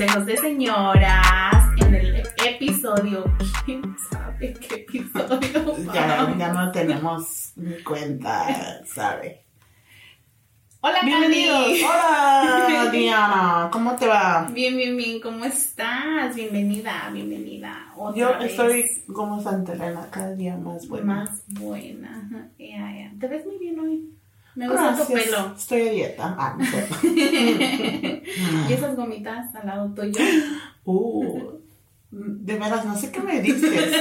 Consejos de señoras en el episodio. ¿Quién sabe qué episodio? Ya, ya no tenemos ni cuenta, ¿sabe? Hola, Bienvenidos. Candy. Hola, Diana. ¿Cómo te va? Bien, bien, bien. ¿Cómo estás? Bienvenida, bienvenida. Otra Yo vez. estoy como Santa Elena, cada día más buena. más buena. Ajá, ya, ya. Te ves muy bien hoy. Me gusta tu Gracias. pelo. Estoy a dieta. Ah, no sé. y esas gomitas al lado tuyo. Uh, de veras, no sé qué me dices.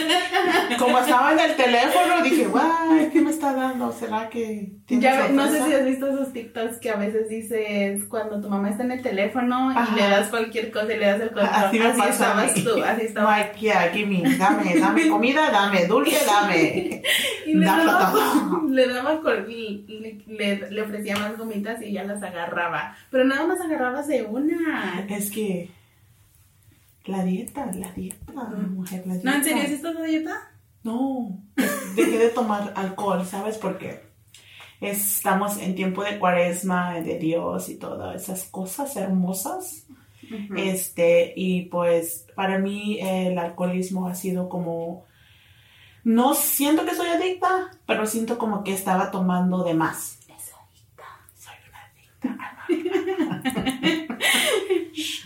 Como estaba en el teléfono, dije, guay, ¿qué me está dando? ¿Será que Ya, no sé si has visto esos TikToks que a veces dices cuando tu mamá está en el teléfono Ajá. y le das cualquier cosa y le das el control. Así me pasa a estabas tú, así estabas. Mike, yeah, me, dame, dame comida, dame dulce, dame. Y le daba, le, daba le, le- le ofrecía más gomitas y ya las agarraba. Pero nada más agarrabas de una. Es que la dieta, la dieta, mujer, la dieta. ¿No, en serio, ¿sí estás a dieta? No, dejé de tomar alcohol, ¿sabes por qué? Estamos en tiempo de cuaresma, de Dios y todas esas cosas hermosas. Este, y pues para mí el alcoholismo ha sido como, no siento que soy adicta, pero siento como que estaba tomando de más. Soy una adicta.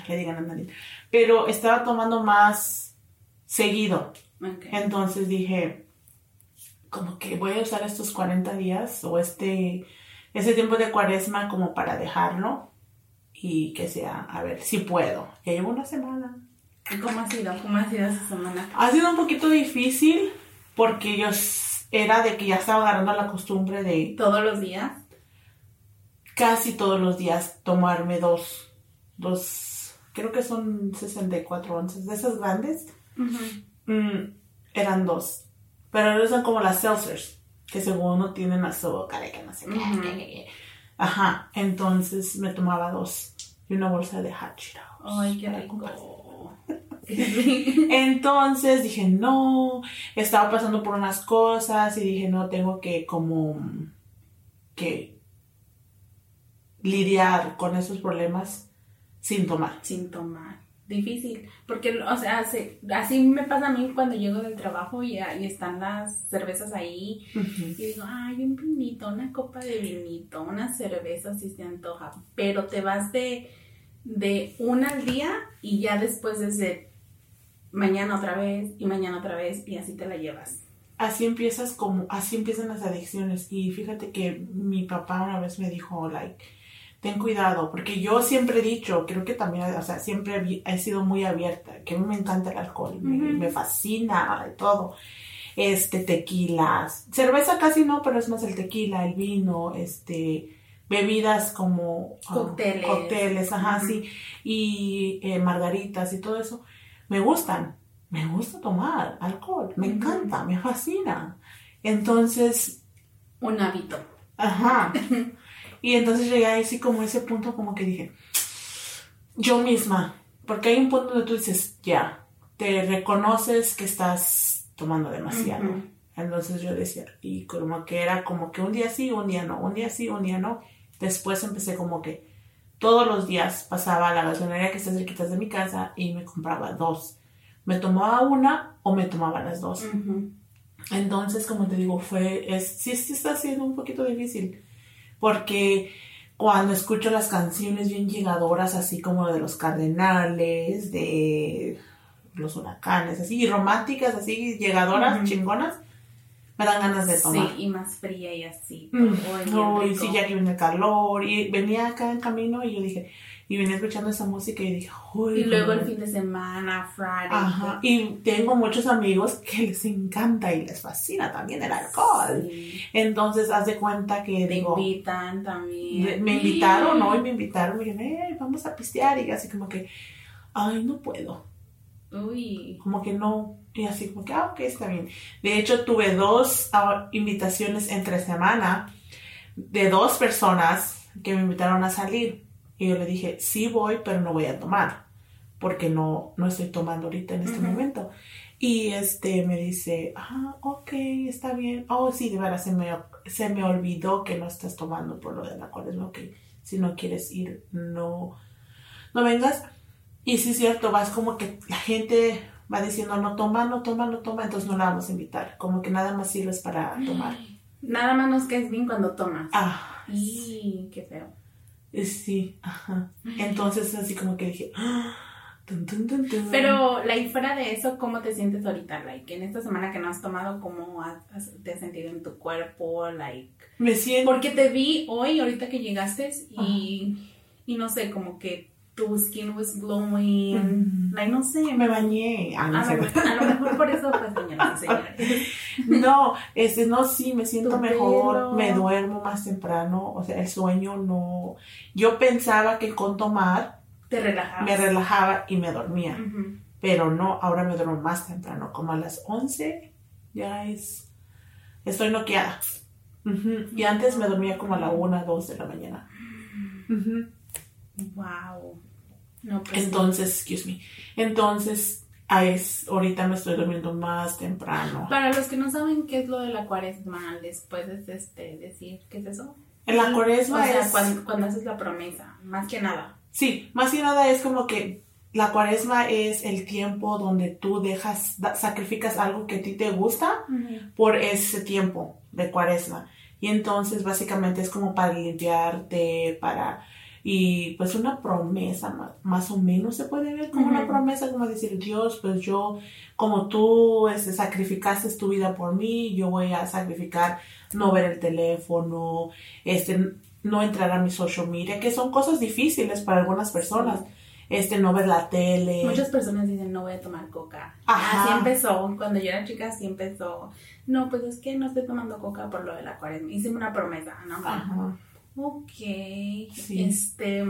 Le digan a nadie. Pero estaba tomando más seguido. Ok. Entonces dije, como que voy a usar estos 40 días o este, ese tiempo de cuaresma como para dejarlo y que sea, a ver, si puedo. Ya llevo una semana. ¿Y ¿Cómo ha sido? ¿Cómo ha sido esa semana? Ha sido un poquito difícil porque yo era de que ya estaba agarrando la costumbre de ¿Todos los días? casi todos los días tomarme dos, dos, creo que son 64 onzas, de esas grandes. Mm, eran dos. Pero ahora son como las seltzers, que según no tienen azúcar y que no sé qué. Ajá, entonces me tomaba dos y una bolsa de hot Cheetos Ay, qué rico. Entonces dije, no, estaba pasando por unas cosas y dije, no, tengo que como que lidiar con esos problemas sin tomar. Sin tomar. Difícil. Porque, o sea, se- así me pasa a mí cuando llego del trabajo y, y están las cervezas ahí. Y digo, ay, un vinito, una copa de vinito, una cerveza si se antoja. Pero te vas de, de una al día y ya después desde mañana otra vez y mañana otra vez y así te la llevas. así empiezas como, así empiezan las adicciones. Y fíjate que mi papá una vez me dijo, like, ten cuidado, porque yo siempre he dicho, creo que también, o sea, siempre he, sido muy abierta, que a mí me encanta el alcohol, me, me fascina todo. Este, tequilas, cerveza casi no, pero es más el tequila, el vino, este, bebidas como ah, Cócteles. cócteles, ajá, sí, y eh, margaritas y todo eso, me gustan, me gusta tomar alcohol, me encanta, me fascina. Entonces, Un hábito. ajá. Y entonces llegué a ese como ese punto como que dije, yo misma, porque hay un punto donde tú dices, ya, te reconoces que estás tomando demasiado. Ujú. Entonces yo decía, y como que era como que un día sí, un día no, un día sí, un día no. Después empecé como que todos los días pasaba a la gasolinería que está cerquita de mi casa y me compraba dos. Me tomaba una o me tomaba las dos. Ujú. Entonces, como te digo, fue, es, sí, sí está siendo un poquito difícil, porque cuando escucho las canciones bien llegadoras, así como de los cardenales, de los huracanes, así, y románticas, así, llegadoras, chingonas, me dan ganas de tomar. Sí, y más fría y así. Mm, Ay, bien no, y rico. sí, ya que viene el calor, y venía acá en camino y yo dije, y venía escuchando esa música y dije, uy. Y luego el no". fin de semana, Friday. Ajá, y tengo muchos amigos que les encanta y les fascina también el alcohol. Sí. Entonces, haz de cuenta que Te digo, invitan también. me invitaron, hoy me invitaron, me dijeron, "Eh, vamos a pistear, y así como que, ay, no puedo, Uy. como que no, y así como que, ah, ok, está bien. De hecho, tuve dos ah, invitaciones entre semana de dos personas que me invitaron a salir, y yo le dije, sí voy, pero no voy a tomar, porque no, no estoy tomando ahorita en este Ujú. momento. Y este me dice, ah, ok, está bien. Oh, sí, de verdad, se me, se me olvidó que no estás tomando por lo de la cuaresma, ok. Si no quieres ir, no, no vengas. Y sí es cierto, vas como que la gente va diciendo no toma, no toma, no toma, entonces no la vamos a invitar. Como que nada más sirves para tomar. Nada más nos caes bien cuando tomas. Ah, Y qué feo. Eh, sí, ajá. Entonces así como que dije, "Ah, tun, tun, tun, tun". Pero, like, fuera de eso, ¿cómo te sientes ahorita? Like, en esta semana que no has tomado, ¿cómo has- has- te has sentido en tu cuerpo? Like, me siento... porque te vi hoy, ahorita que llegaste, y, y no sé, como que tu skin was glowing. Mm. Like, no sé. Me bañé. Ah, no, a, sé. lo, a lo mejor por eso fue, señoras y señores. No, este, no, sí, me siento Tu mejor, pelo. me duermo más temprano, o sea, el sueño no... Yo pensaba que con tomar Te relajabas. me relajaba y me dormía, pero no, ahora me duermo más temprano, como a las 11, ya es... Estoy noqueada. Y antes me dormía como a la 1, 2 de la mañana. Wow. No, pues. Entonces, excuse me, entonces, a es, ahorita me estoy durmiendo más temprano. Para los que no saben qué es lo de la cuaresma, ¿les puedes este, decir qué es eso? En la cuaresma o sea, es... cuando, cuando haces la promesa, más que nada. Sí, más que nada es como que la cuaresma es el tiempo donde tú dejas, sacrificas algo que a ti te gusta por ese tiempo de cuaresma. Y entonces básicamente es como para limpiarte, para... Y pues una promesa, más o menos se puede ver como una promesa, como decir, Dios, pues yo, como tú este, sacrificaste tu vida por mí, yo voy a sacrificar no ver el teléfono, este, no entrar a mi social media, que son cosas difíciles para algunas personas, este, no ver la tele. Muchas personas dicen no voy a tomar coca. Ajá. Así empezó, cuando yo era chica así empezó. No, pues es que no estoy tomando coca por lo de la cuaresma. Hice una promesa, ¿no? Ajá. Ok, Sí. este,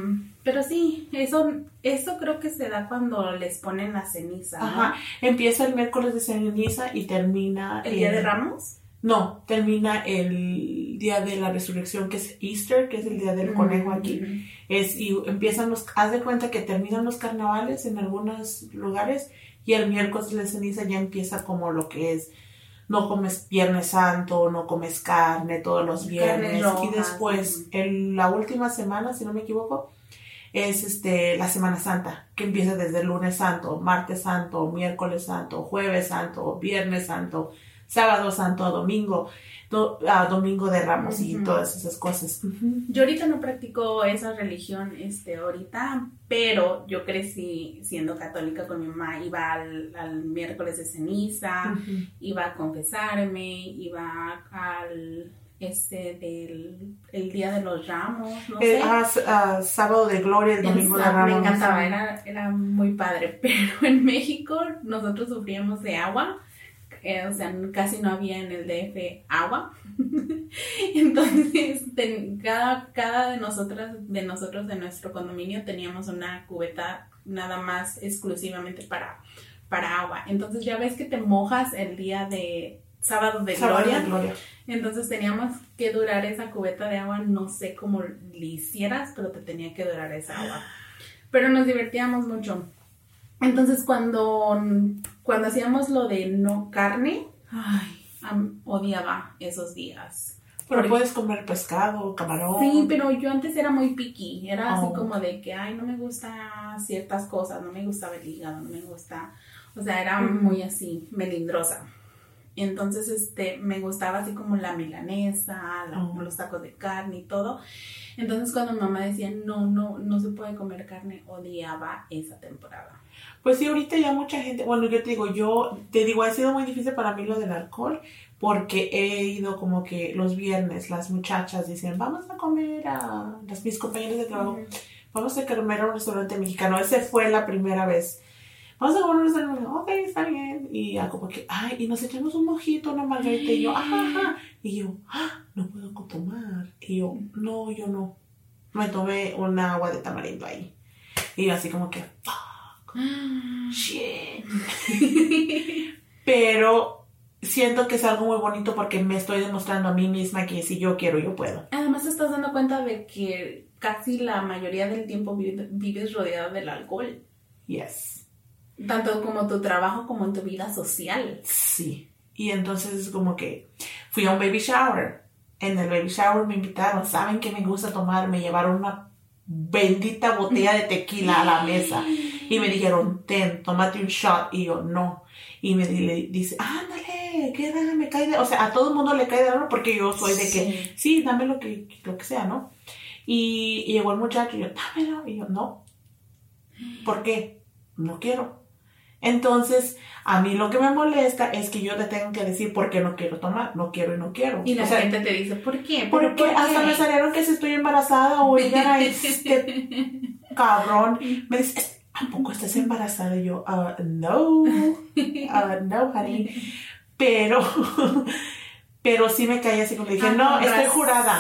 pero sí, eso, eso creo que se da cuando les ponen la ceniza, ¿no? Ajá. Empieza el miércoles de ceniza y termina El día de Ramos. No, termina el día de la resurrección, que es Easter, que es el día del conejo aquí. Ujú. Es, y empiezan los, haz de cuenta que terminan los carnavales en algunos lugares y el miércoles de ceniza ya empieza como lo que es, no comes Viernes Santo, no comes carne todos los viernes. y después en la última semana, si no me equivoco, es este la Semana Santa, que empieza desde el lunes santo, martes santo, miércoles santo, jueves santo, viernes santo, sábado santo, domingo, do- ah, domingo de Ramos y todas esas cosas. Yo ahorita no practico esa religión, este, ahorita, pero yo crecí siendo católica con mi mamá, iba al, al miércoles de ceniza, iba a confesarme, iba al, este, del, el día de los ramos, no Eh, sé. ah, ah, sábado de gloria, el domingo de Ramos. Me encantaba, era, era muy padre, pero en México nosotros sufríamos de agua, eh, o sea, casi no había en el DF agua, entonces ten- cada, cada de nosotras, de nosotros de nuestro condominio teníamos una cubeta nada más exclusivamente para, para agua, entonces ya ves que te mojas el día de sábado de Sábado gloria, de gloria. entonces teníamos que durar esa cubeta de agua, no sé cómo le hicieras, pero te tenía que durar esa agua. Pero nos divertíamos mucho. Entonces cuando, cuando hacíamos lo de no carne, ay, odiaba esos días. Pero Porque- puedes comer pescado, camarón. Sí, pero yo antes era muy picky, era así Oh. como de que, ay, no me gusta ciertas cosas, no me gustaba el hígado, no me gusta, o sea, era muy así, melindrosa. Entonces, este, me gustaba así como la milanesa, la- Oh. los tacos de carne y todo. Entonces, cuando mi mamá decía, no, no, no se puede comer carne, odiaba esa temporada. Pues sí, ahorita ya mucha gente, bueno, yo te digo, yo te digo, ha sido muy difícil para mí lo del alcohol porque he ido como que los viernes las muchachas dicen, vamos a comer a las mis compañeras de trabajo, vamos a comer a un restaurante mexicano. Ese fue la primera vez. Vamos a comer a un restaurante, ok, está bien. Y ya como que, ay, y nos echamos un mojito, una margarita, y yo, ajá, ajá. Y yo, ah, no puedo tomar. Y yo, no, yo no. Me tomé un agua de tamarindo ahí. Y yo así como que, fuck, shit. Pero siento que es algo muy bonito porque me estoy demostrando a mí misma que si yo quiero, yo puedo. Además, te estás dando cuenta de que casi la mayoría del tiempo vi- vives rodeado del alcohol. Yes. Tanto como tu trabajo como en tu vida social. Sí. Y entonces es como que fui a un baby shower. En el baby shower me invitaron. Saben que me gusta tomar. Me llevaron una bendita botella de tequila a la mesa. Y me dijeron, ten, tómate un shot. Y yo, no. Y me di- dice, ándale, queda, me cae de... O sea, a todo el mundo le cae de oro porque yo soy de que, sí, dame lo que, lo que sea, ¿no? Y, y llegó el muchacho y yo, dámelo. Y yo, no. ¿Por qué? No quiero. Entonces, a mí lo que me molesta es que yo te tengo que decir por qué no quiero tomar. No quiero y no quiero. Y la O sea, gente te dice, ¿por qué? porque ¿Pero por hasta qué? me salieron que si estoy embarazada, oiga, este cabrón. Me dice, ¿a poco estás embarazada? Y yo, "Ah, no, Ah, no, honey. Pero, pero sí me caí así como dije, Ah, no, estoy jurada.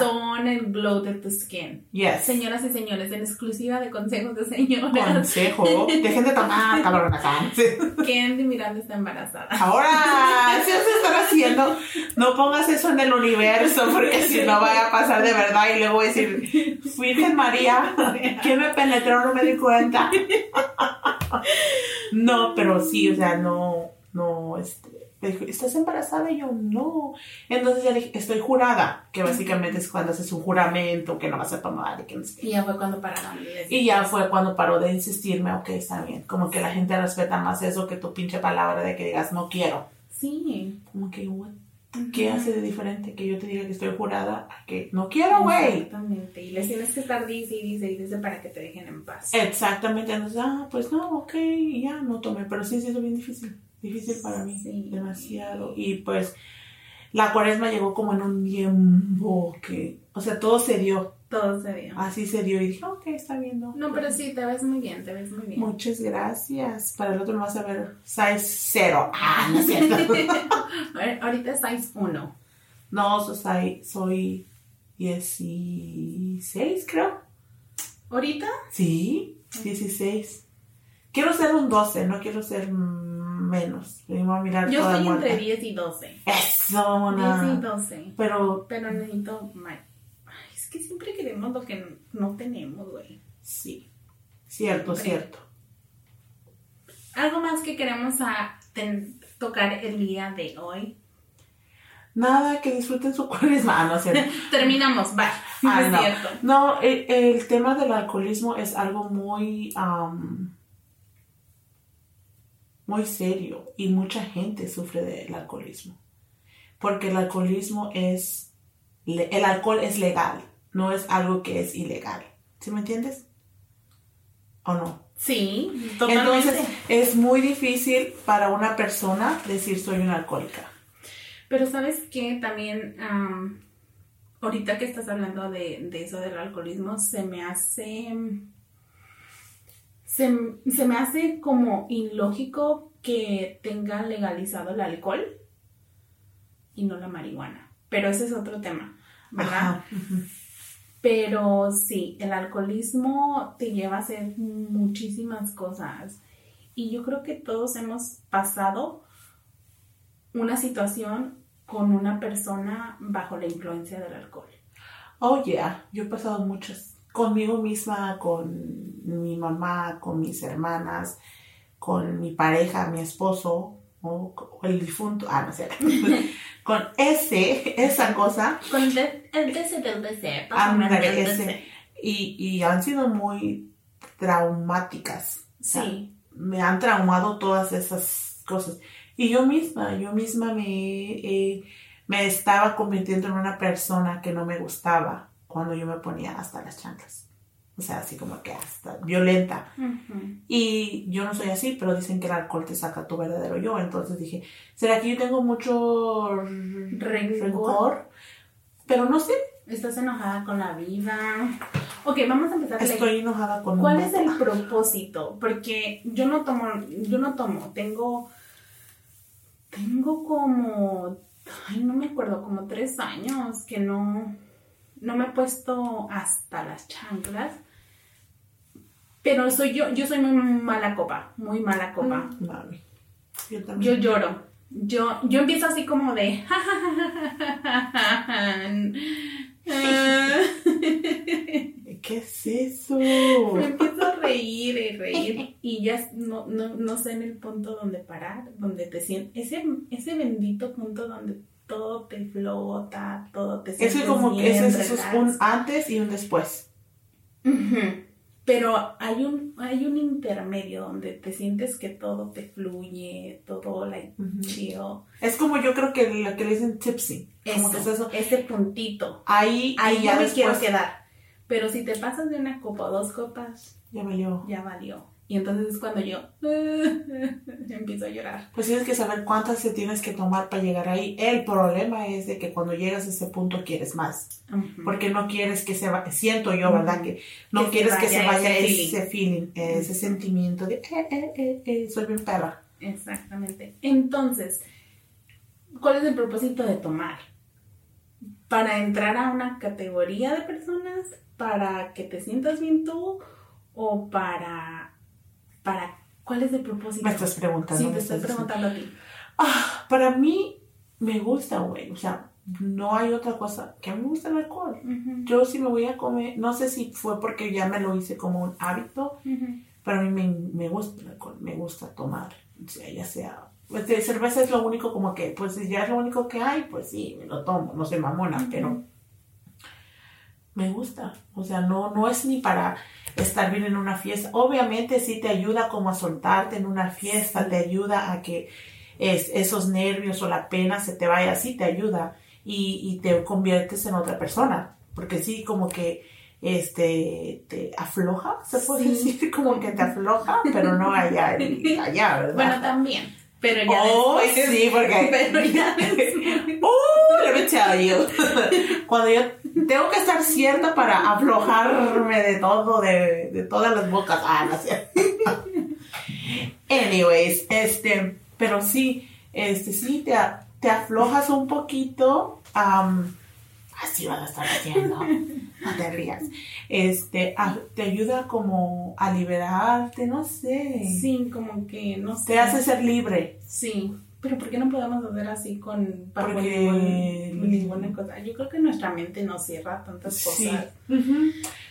glow de tu skin. Yes. Señoras y señores, en exclusiva de consejos de señoras, Consejo, dejen de tomar, cabrón, acá. Candy Miranda está embarazada. Ahora, si se están haciendo, no pongas eso en el universo, porque si no vaya a pasar de verdad y luego voy a decir, Virgen María, ¿quién me penetró? No me di cuenta. No, pero sí, o sea, no, no, este, me dijo, ¿estás embarazada? Y yo, no. Entonces ya le dije, estoy jurada, que básicamente es cuando haces un juramento, que no vas a tomar y que no sé qué. Y ya fue cuando pararon. Y ya fue cuando paró de insistirme, ok, está bien. Como que la gente respeta más eso que tu pinche palabra de que digas, no quiero. Sí. Como que, what? ¿Qué hace de diferente que yo te diga que estoy jurada a que no quiero, güey? Exactamente. Y les tienes que estar dice y dice y dice para que te dejen en paz. Exactamente, entonces, ah, pues no, ok, ya no tomé, pero sí, sí, es bien difícil, difícil para mí, Sí. demasiado. Y pues la cuaresma llegó como en un tiempo que, o sea, todo se dio, Todo se dio. así se dio y dije, ok, está bien, ¿no? No, pero sí, te ves muy bien, te ves muy bien. Muchas gracias. Para el otro no vas a ver size cero. Ah, no es cierto. Ahorita size 1. no, so- soy, soy 16, creo. ¿Ahorita? Sí, 16. Quiero ser un 12, no quiero ser menos. A mirar Yo toda estoy muerta. entre 10 y 12. Eso, mona. 10 y 12. Pero Pero necesito más. Que siempre queremos lo que no tenemos, güey. sí, cierto, Siempre. cierto. Algo más que queremos a ten- tocar el día de hoy. Nada, que disfruten su cuaresma. Ah, no es cierto. Terminamos, bye. Ah, es no. cierto. No, el, el tema del alcoholismo es algo muy, am, muy serio y mucha gente sufre del alcoholismo. Porque el alcoholismo es, el alcohol es legal, no es algo que es ilegal. ¿Sí me entiendes? ¿O no? Sí, totalmente. Entonces es muy difícil para una persona decir soy una alcohólica. Pero sabes que también, am, ahorita que estás hablando de, de eso del alcoholismo, se me hace, se, se me hace como ilógico que tenga legalizado el alcohol y no la marihuana. Pero ese es otro tema, ¿verdad? Ajá. Pero sí, el alcoholismo te lleva a hacer muchísimas cosas. Y yo creo que todos hemos pasado una situación con una persona bajo la influencia del alcohol. Oh, yeah, yo he pasado muchas. Conmigo misma, con mi mamá, con mis hermanas, con mi pareja, mi esposo, o o el difunto, ah, no sé, con ese, esa cosa, Con el, de- el DC del DC. ese, y, y han sido muy traumáticas. O sea, Sí, me han traumado todas esas cosas. Y yo misma, yo misma me, eh, me estaba convirtiendo en una persona que no me gustaba cuando yo me ponía hasta las chanclas. O sea, así como que hasta violenta. Y yo no soy así, pero dicen que el alcohol te saca tu verdadero yo. Entonces dije, ¿será que yo tengo mucho Rencor. Pero no sé, Estás enojada con la vida. Ok, vamos a empezar. a estoy enojada con ¿Cuál es el propósito? Porque yo no tomo, yo no tomo, tengo, tengo como, ay, no me acuerdo, como tres años que no, no me he puesto hasta las chanclas. Pero soy yo, yo soy muy mala copa, muy mala copa. Mami, yo Yo también. lloro. Yo, yo empiezo así como de. ¿Qué es eso? Me empiezo a reír y reír y ya no, no, no sé en el punto donde parar, donde te sientes, ese, ese bendito punto donde todo te flota, todo te Eso sientes es como bien, ese, eso es un antes y un después. Pero hay un, hay un intermedio donde te sientes que todo te fluye, todo like Ujú. chill. Es como yo creo que lo que le dicen tipsy. Como que es Eso, eso. ese puntito. Ahí, Ahí ya me después, quiero quedar. Pero si te pasas de una copa o dos copas, Ya valió. ya valió. Y entonces es cuando yo empiezo a llorar. Pues tienes que saber cuántas te tienes que tomar para llegar ahí. El problema es de que cuando llegas a ese punto quieres más. Porque no quieres que se vaya, siento yo, ¿verdad? Que no Que se quieres que se vaya ese ese feeling, ese sentimiento de, eh, eh, eh, eh, soy bien perra. Exactamente. Entonces, ¿cuál es el propósito de tomar? ¿Para entrar a una categoría de personas? ¿Para que te sientas bien tú? ¿O para... para ¿Cuál es el propósito? Me estás preguntando. Sí, te estoy preguntando a ti. Ah, para mí me gusta, güey. O sea, no hay otra cosa que a mí me gusta el alcohol. Yo sí me voy a comer, no sé si fue porque ya me lo hice como un hábito, ujú. pero a mí me, me gusta el alcohol, me gusta tomar, o sea, ya sea, pues cerveza es lo único como que, pues si ya es lo único que hay, pues sí, me lo tomo, no soy mamona, pero me gusta, o sea, no, no es ni para estar bien en una fiesta, obviamente sí te ayuda como a soltarte en una fiesta, te ayuda a que es, esos nervios o la pena se te vaya, sí te ayuda y, y te conviertes en otra persona, porque sí, como que este te afloja, se puede Sí. decir, como que te afloja, pero no allá, allá, ¿verdad? Bueno, también. Pero ya Oh, después. sí, porque- Pero ya después. Uh, let me tell you. Cuando yo tengo que estar cierta para aflojarme de todo, de, de todas las bocas. Ah, no sé. Anyways, este, pero sí, este, sí, te, te aflojas un poquito. am, así vas a estar haciendo. No te rías. Este, a- te ayuda como a liberarte, no sé. Sí, como que no sé. Te hace ser libre. Sí, pero ¿por qué no podemos hacer así con Porque- ningún- ninguna cosa? Yo creo que nuestra mente nos cierra tantas Sí. cosas. Ujú.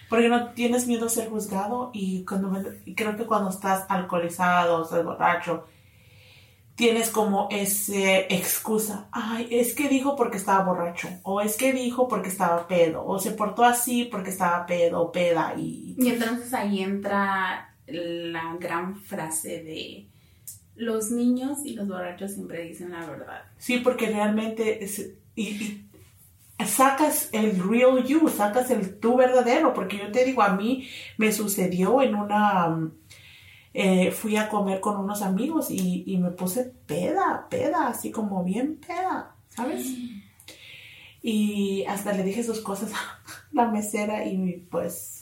Porque no tienes miedo a ser juzgado y cuando y creo que cuando estás alcoholizado, estás borracho, tienes como ese excusa. Ay, es que dijo porque estaba borracho. O es que dijo porque estaba pedo. O se portó así porque estaba pedo peda. Y Y entonces ahí entra la gran frase de los niños y los borrachos siempre dicen la verdad. sí, porque realmente es- y, y sacas el real you, sacas el tú verdadero. Porque yo te digo, a mí me sucedió en una... eh, fui a comer con unos amigos y, y me puse peda, peda, así como bien peda, ¿sabes? Y hasta le dije sus cosas a la mesera y pues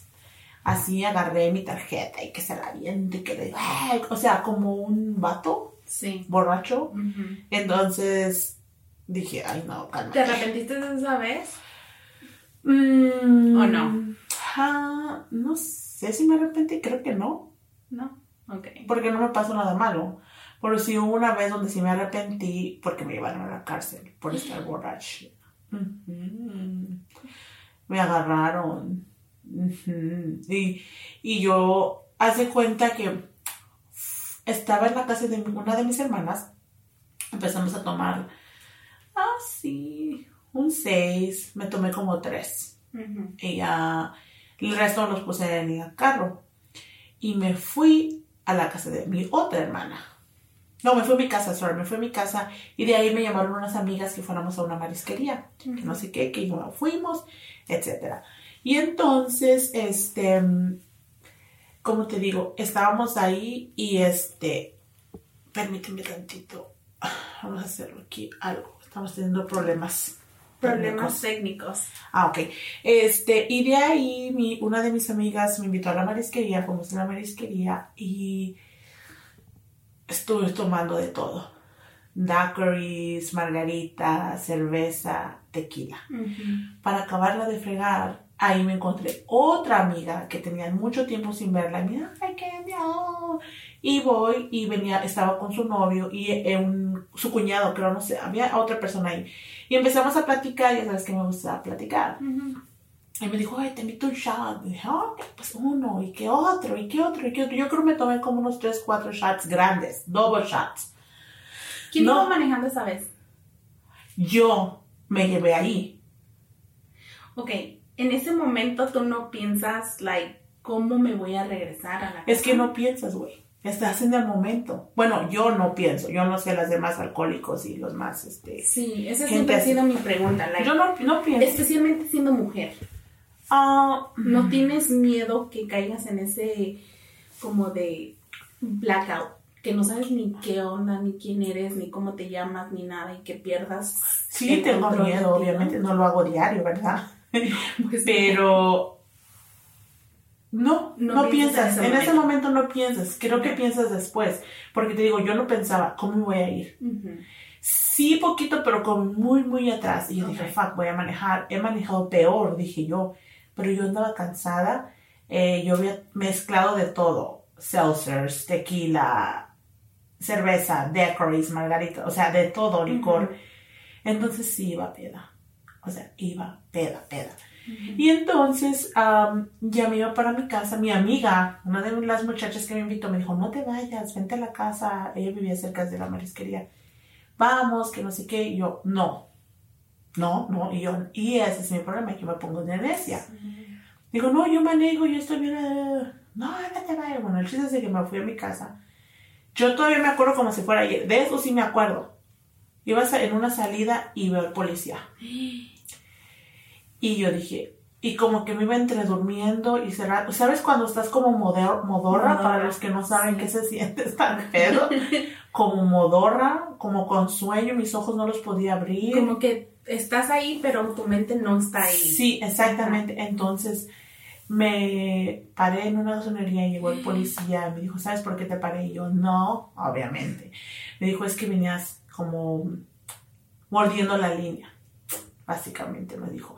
así agarré mi tarjeta y que se la aviente y que le digo, "Ay", o sea, como un vato Sí. borracho. Entonces dije, ay no, calma. ¿Te arrepentiste de esa vez? Mm, ¿O no? ah, no sé si me arrepentí, creo que no. No. Ok. porque no me pasó nada malo. Pero sí hubo una vez donde sí me arrepentí porque me llevaron a la cárcel por estar borracho. Me agarraron. Y, y yo hace cuenta que estaba en la casa de una de mis hermanas. Empezamos a tomar, ah, sí, un seis. Me tomé como tres Ujú. y ya el resto los puse en el carro. Y me fui a la casa de mi otra hermana. No, me fui a mi casa, sorry, me fui a mi casa y de ahí me llamaron unas amigas que fuéramos a una marisquería, que no sé qué, que no fuimos, etcétera. Y entonces, este, como te digo, estábamos ahí y este, permíteme tantito, vamos a hacerlo aquí algo, estamos teniendo problemas. Problemas técnicos. técnicos. Ah, ok. Este, y de ahí mi, una de mis amigas me invitó a la marisquería, fuimos a la marisquería y estuve tomando de todo. Daiquiris, margarita, cerveza, tequila. Para acabarla de fregar, ahí me encontré otra amiga que tenía mucho tiempo sin verla. Y dijo, ay, qué no. Y voy y venía, estaba con su novio y eh, un- su cuñado, creo, no sé, había otra persona ahí. Y empezamos a platicar, ya sabes que me gusta platicar. Y me dijo, ay, te invito un shot. Y dije, ok, pues uno, y qué otro, y qué otro, y qué otro. Yo creo que me tomé como unos 3, 4 shots grandes, double shots. ¿Quién No. iba manejando esa vez? Yo me llevé ahí. Ok, en ese momento tú no piensas, like, ¿cómo me voy a regresar a la casa? Es que no piensas, güey. Estás en el momento. Bueno, yo no pienso. Yo no sé las demás alcohólicos y los más, este... Sí, esa siempre ha sido mi pregunta. Like, yo no, no pienso. Especialmente siendo mujer. Ah, ¿No tienes miedo que caigas en ese como de blackout? Que no sabes ni qué onda, ni quién eres, ni cómo te llamas, ni nada, y que pierdas. Sí, tengo miedo, obviamente. No lo hago diario, ¿verdad? Pues, Pero no, No no, piensas en ese En ese momento no piensas. Creo que piensas después. Porque te digo, yo no pensaba, ¿cómo me voy a ir? Sí, poquito, pero con muy, muy atrás. Y yo dije, fuck, voy a manejar. He manejado peor, dije yo. Pero yo andaba cansada. Eh, yo había mezclado de todo. Seltzers, tequila, cerveza, decorates, margarita. O sea, de todo, licor. Entonces sí iba peda. O sea, iba peda, peda. Y entonces am, ya me iba para mi casa. Mi amiga, una de las muchachas que me invitó, me dijo, no te vayas, vente a la casa. Ella vivía cerca de la marisquería. Vamos, que no sé qué. Y yo, no, no, no. Y yo, y ese es mi problema, que me pongo de necia. Digo, no, yo manejo, yo estoy bien. eh". No, no te vayas. Bueno, el chiste es de que me fui a mi casa. Yo todavía me acuerdo como si fuera ayer. De eso sí me acuerdo. Iba en una salida y veo al policía. Y yo dije, y como que me iba entre durmiendo y cerrando. ¿Sabes cuando estás como modor- modorra? Para los que no saben sí. qué se siente estar pedo. como modorra, como con sueño, mis ojos no los podía abrir. Como que estás ahí, pero tu mente no está ahí. Sí, exactamente. Entonces me paré en una gasolinería y llegó el policía. Me dijo, ¿sabes por qué te paré? Y yo, no, obviamente. Me dijo, es que venías como mordiendo la línea. Básicamente me dijo.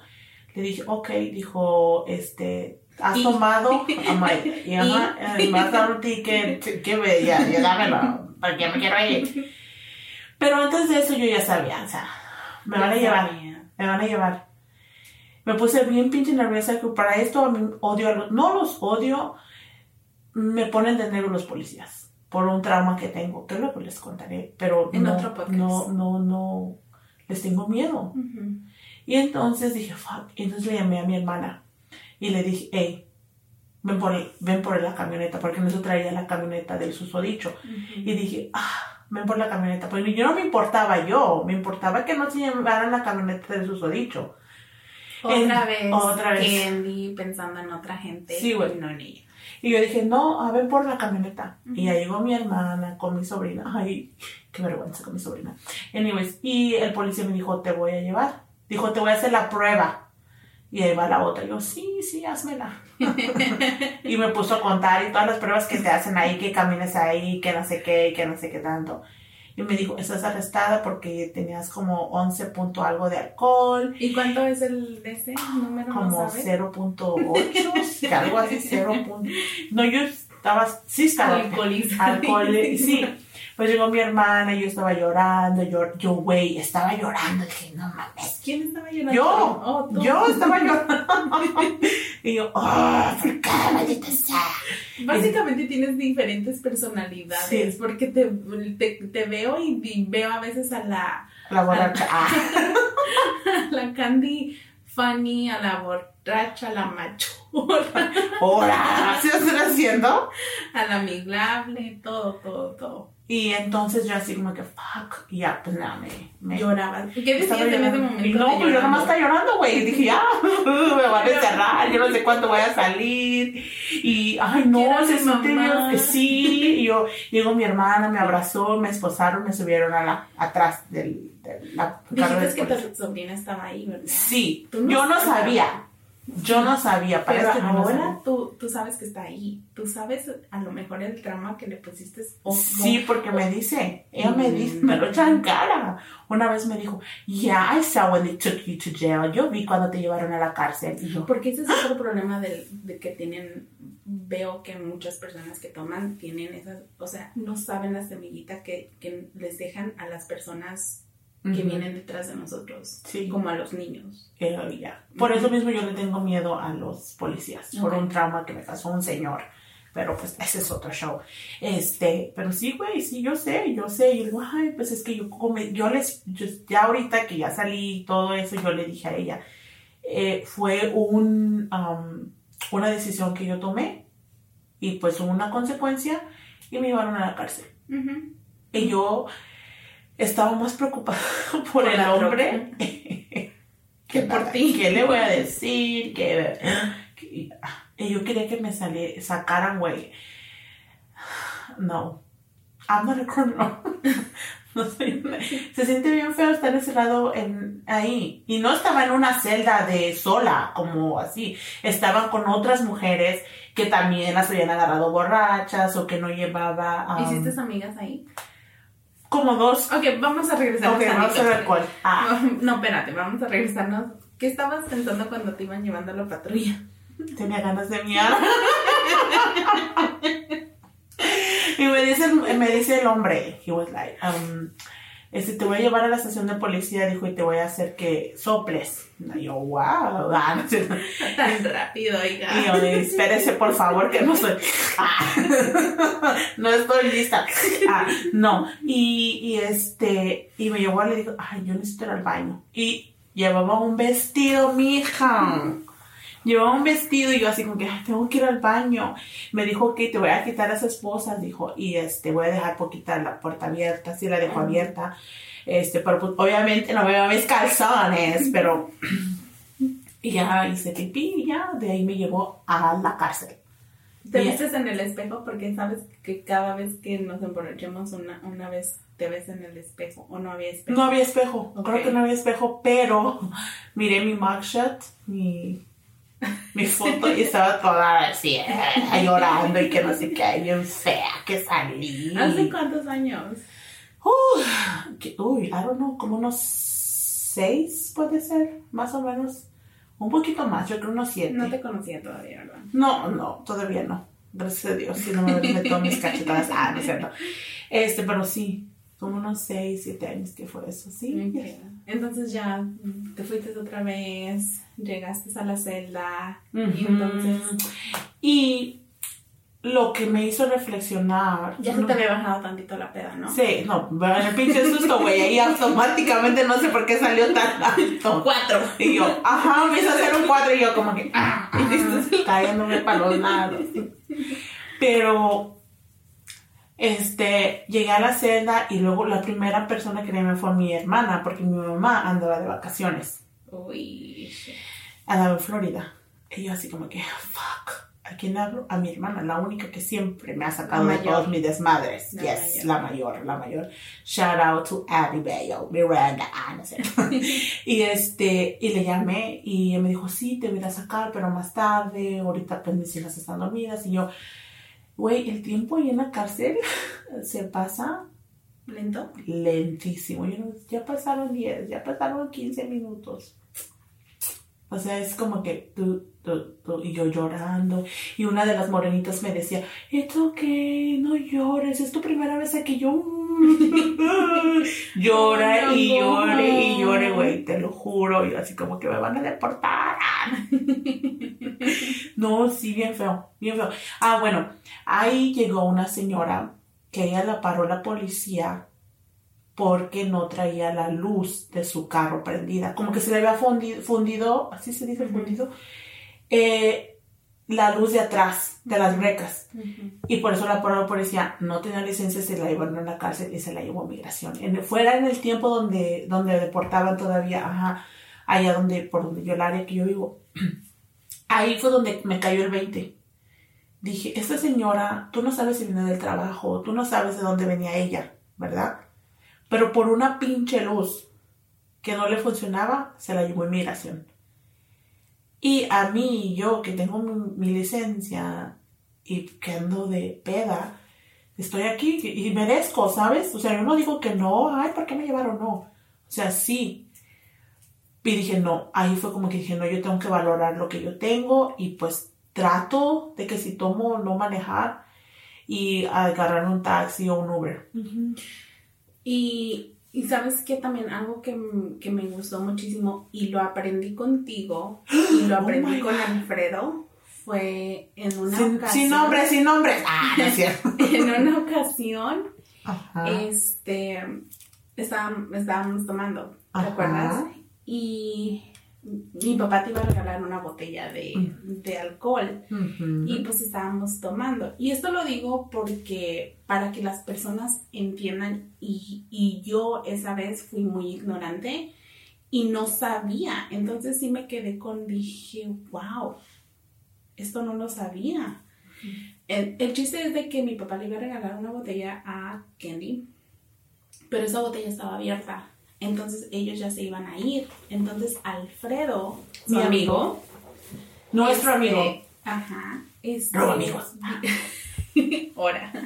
Le dije, ok, dijo, este, ¿has Y- tomado? Like, y ajá, eh, me has dado un ticket, qué bella, ya dámelo, porque me quiero ir. Pero antes de eso yo ya sabía, o sea, me van a llevar me van a llevar. Me puse bien pinche nerviosa que para esto odio a los, no los odio, me ponen de negro los policías por un trauma que tengo, que luego les contaré, pero En no, otro podcast. no, no, no, les tengo miedo. Y entonces dije, fuck, y entonces le llamé a mi hermana y le dije, hey, ven por, ven por la camioneta, porque no se traía la camioneta del susodicho. Y dije, ah, ven por la camioneta. Pues yo no me importaba yo, me importaba que no se llevaran la camioneta del susodicho. Otra En- vez. otra vez. Candy pensando en otra gente. Sí, güey. No, ni. Y yo dije, no, a ver por la camioneta. Y ya llegó mi hermana con mi sobrina. Ay, qué vergüenza con mi sobrina. Anyways, y el policía me dijo, te voy a llevar. Dijo, te voy a hacer la prueba. Y ahí va la otra. Y yo, sí, sí, házmela. y me puso a contar y todas las pruebas que te hacen ahí, que camines ahí, que no sé qué, que no sé qué tanto. Y me dijo, estás arrestada porque tenías como 11 punto algo de alcohol, ¿Y cuánto es el de ese número? ¿No como sabes? 0.8, que algo así, 0. punto- No, yo estaba, sí estaba Alcoholizada. alcohol, sí. Pues llegó mi hermana y yo estaba llorando, yo, yo, güey, estaba llorando, dije, no mames. ¿Quién estaba llorando? Yo, Oh, yo estaba llorando. y yo, oh, ¿por qué, maldita sea? Básicamente tienes diferentes personalidades Sí. porque te, te, te veo y, y veo a veces a la, La borracha. Ah, a la Candy funny, a la borracha, a la machorra, ahora, ¿sí lo estoy haciendo? a la amigable, todo, todo, todo. Y entonces yo así como que, fuck, y ya, pues nada, me, me Llorabas. ¿Qué decías en ese momento? Y no, pues yo nomás estaba llorando, güey. Y dije, ya, me van a encerrar, yo no sé cuándo voy a salir. Y, ay, no, se siente. Sí, y yo, llegó mi hermana, me abrazó, me esposaron, me subieron a la, atrás del, del la, carro de Dijiste que tu sobrina estaba ahí, ¿verdad? Sí, no yo no sabía. Yo no sabía, para Pero yo no ahora sabía. tú, tú sabes que está ahí. Tú sabes a lo mejor el trauma que le pusiste. Sí, porque me dice, ella me dice, me lo echa en cara. Una vez me dijo, yeah, I saw when they took you to jail. Yo vi cuando te llevaron a la cárcel. Y yo, Porque ese es otro problema del, de que tienen, veo que muchas personas que toman tienen esas, o sea, no saben la semillita que, que les dejan a las personas que vienen detrás de nosotros, Sí. como a los niños. Eh, ya. Por eso mismo yo le tengo miedo a los policías, por un trauma que me pasó un señor. Pero pues ese es otro show. Este, pero sí, güey, sí, yo sé, yo sé. Y digo, ay, pues es que yo, como, yo les, yo- ya ahorita que ya salí y todo eso, yo le dije a ella, eh, fue un, um, una decisión que yo tomé y pues una consecuencia y me llevaron a la cárcel. Y yo estaba más preocupada por, el hombre que por ti. ¿Qué le voy a decir? Que, y yo quería que me saliera, sacaran, güey. No. I'm not a criminal. no soy Se siente bien feo estar encerrado en, ahí. Y no estaba en una celda de sola, como así. Estaban con otras mujeres que también las habían agarrado borrachas o que no llevaba. Um, ¿Hiciste amigas ahí? Como dos. Ok, vamos a regresar. Ok, vamos a ver cuál. Ah. No, espérate, vamos a regresarnos. ¿Qué estabas pensando cuando te iban llevando a la patrulla? Tenía ganas de miar. y me dice, me dice el hombre, he was like, um, este, te voy a llevar a la estación de policía, dijo, y te voy a hacer que soples. Y yo, wow, ah, tan rápido, oiga. Y yo, espérese, por favor, que no soy, ah, no estoy lista. Ah, no, y, y este, y me llevó y le dijo, ay, yo necesito ir al baño. Y llevaba un vestido, mija. Llevaba un vestido y yo así como que, tengo que ir al baño. Me dijo que te voy a quitar las esposas, dijo, y este, voy a dejar poquita la puerta abierta, así la dejo abierta. Este, pero pues, obviamente no veo mis calzones, pero... y ya hice pipí y ya, de ahí me llevó a la cárcel. ¿Te viste en el espejo? Porque sabes que cada vez que nos emborrachemos una, una vez te ves en el espejo o no había espejo. No había espejo, creo que no había espejo, pero miré mi mugshot, mi mi foto y estaba toda así, eh, llorando y que no sé qué, bien fea que salí. ¿Hace cuántos años? uy, I don't know, como unos seis puede ser, más o menos. Un poquito más, yo creo unos siete. No te conocía todavía, ¿verdad? No, no, todavía no. Gracias a Dios, si no me meto mis cachetadas. Ah, no es cierto. Este, pero sí, como unos 6, 7 años que fue eso, sí. Entonces ya te fuiste otra vez, llegaste a la celda y entonces... Y lo que me hizo reflexionar... Ya se te había bajado tantito la peda, ¿no? Sí, no, en el pinche susto, güey, ahí automáticamente no sé por qué salió tan alto. Cuatro. Y yo, ajá, me hizo hacer un cuatro y yo como que... Ah, cayéndome para los lados. Pero este, llegué a la celda y luego la primera persona que me fue mi hermana, porque mi mamá andaba de vacaciones. Uy. Andaba en Florida. Y yo así como que, fuck. ¿A quién hablo? A mi hermana, la única que siempre me ha sacado de todos mis desmadres. La yes, mayor. la mayor, la mayor. Shout out to Abby Bale, Miranda Anderson. y este, y le llamé y me dijo, sí, te voy a sacar, pero más tarde, ahorita pues mis hijas están dormidas. Y yo, Güey, el tiempo ahí en la cárcel se pasa lento. Lentísimo. ya pasaron 10, ya pasaron 15 minutos. O sea, es como que tú, tú, tú, y yo llorando. Y una de las morenitas me decía, ¿esto qué? No llores, es tu primera vez aquí. Yo llora y llore y llore, güey, te lo juro. Y así como que me van a deportar. no, sí, bien feo, bien feo. Ah, bueno, ahí llegó una señora que ella la paró la policía porque no traía la luz de su carro prendida. Como que se le había fundido, así se dice fundido, eh, la luz de atrás de las brecas. Y por eso la policía. No tenía licencia, se la llevaron a la cárcel y se la llevó a migración. En, fuera en el tiempo donde, donde deportaban todavía, ajá, allá donde, por donde yo, el área que yo vivo. Ahí fue donde me cayó el 20. Dije, esta señora, tú no sabes si viene del trabajo, tú no sabes de dónde venía ella, ¿verdad? Pero por una pinche luz que no le funcionaba, se la llevó inmigración. Y a mí, yo que tengo mi, licencia y que ando de peda, estoy aquí y merezco, ¿sabes? O sea, yo no digo que no, ay, ¿por qué me llevaron? No. O sea, sí. Y dije, no, ahí fue como que dije, no, yo tengo que valorar lo que yo tengo y pues trato de que si tomo no manejar y agarrar un taxi o un Uber. Y, sabes que también algo que, me gustó muchísimo y lo aprendí contigo y lo oh aprendí con Alfredo fue en una ocasión. Sin nombre, sin nombre. Ah, en una ocasión, este, estábamos, estábamos tomando, ¿te acuerdas? Y mi papá te iba a regalar una botella de, de alcohol y pues estábamos tomando. Y esto lo digo porque para que las personas entiendan y, y yo esa vez fui muy ignorante y no sabía. Entonces sí me quedé con, dije, wow, esto no lo sabía. El, el chiste es de que mi papá le iba a regalar una botella a Candy, pero esa botella estaba abierta. Entonces ellos ya se iban a ir. Entonces Alfredo, mi amigo. amigo, Nuestro este, amigo. Ajá. Este, Nuevo amigo. Ahora.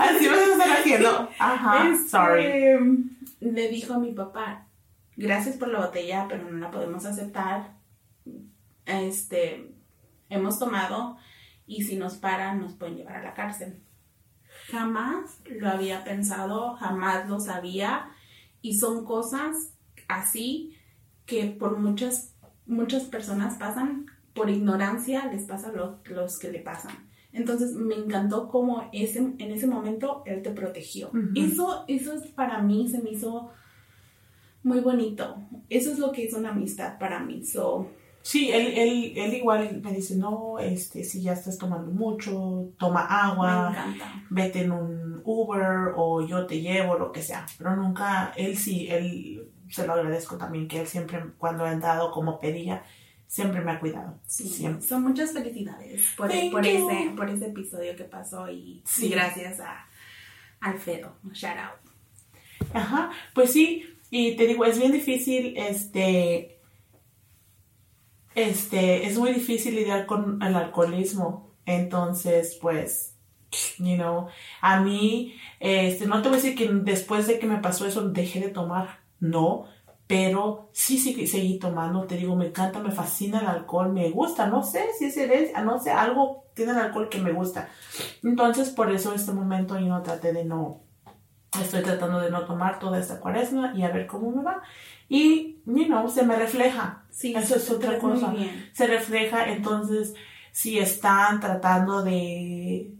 Así vas a estar haciendo. Ajá. Este, Sorry. Le dijo a mi papá, gracias por la botella, pero no la podemos aceptar. Este, hemos tomado y si nos paran nos pueden llevar a la cárcel. Jamás lo había pensado, jamás lo sabía y son cosas así que por muchas muchas personas pasan por ignorancia les pasa lo, los que le pasan. Entonces me encantó cómo ese, en ese momento él te protegió. Eso, eso es para mí, se me hizo muy bonito. Eso es lo que es una amistad para mí. So, Sí, él, él, él igual me dice, no, este, si ya estás tomando mucho, toma agua, vete en un Uber o yo te llevo, lo que sea. Pero nunca, él sí, él se lo agradezco también, que él siempre, cuando he andado como pedía, siempre me ha cuidado. Sí, Siempre. son muchas felicidades por, ese, por ese episodio que pasó y, Sí. y gracias a Alfredo. Shout out. Ajá, pues sí, y te digo, es bien difícil, este, este, es muy difícil lidiar con el alcoholismo, entonces, pues, you know, a mí, este, no te voy a decir que después de que me pasó eso dejé de tomar, no, pero sí, sí, seguí tomando, te digo, me encanta, me fascina el alcohol, me gusta, no sé si es herencia, no sé, algo tiene el alcohol que me gusta, entonces, por eso este momento yo no traté de no, Estoy tratando de no tomar toda esta cuaresma y a ver cómo me va. Y, you know, se me refleja. Sí, Eso es otra cosa. Se refleja, entonces, si están tratando de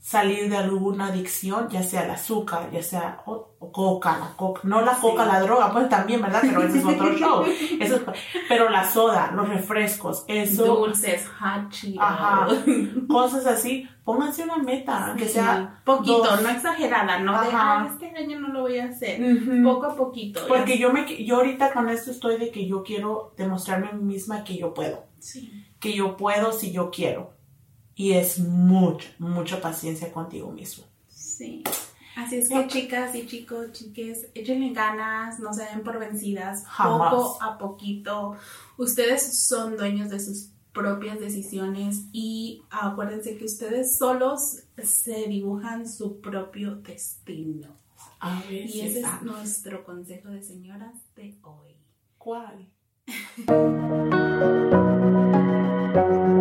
salir de alguna adicción, ya sea el azúcar, ya sea o, o coca, la coca, no la coca, Sí. la droga, pues también, ¿verdad? Pero ese es otro show. Eso es- pero la soda, los refrescos, eso, Dulces, Cheetos. Ajá. cosas así, pónganse una meta, que Sí, sea poquito, dos. no exagerada, no de. "Ay, este año no lo voy a hacer. Poco a poquito. Porque yo me yo ahorita con esto estoy de que yo quiero demostrarme a mí misma que yo puedo, Sí. que yo puedo si yo quiero. Y es mucha, mucha paciencia contigo mismo. Sí. Así es que chicas y chicos, chiques, échenle ganas, no se den por vencidas, Jamás. poco a poquito. Ustedes son dueños de sus propias decisiones y acuérdense que ustedes solos se dibujan su propio destino. A ver Y ese es nuestro consejo de señoras de hoy. ¿Cuál?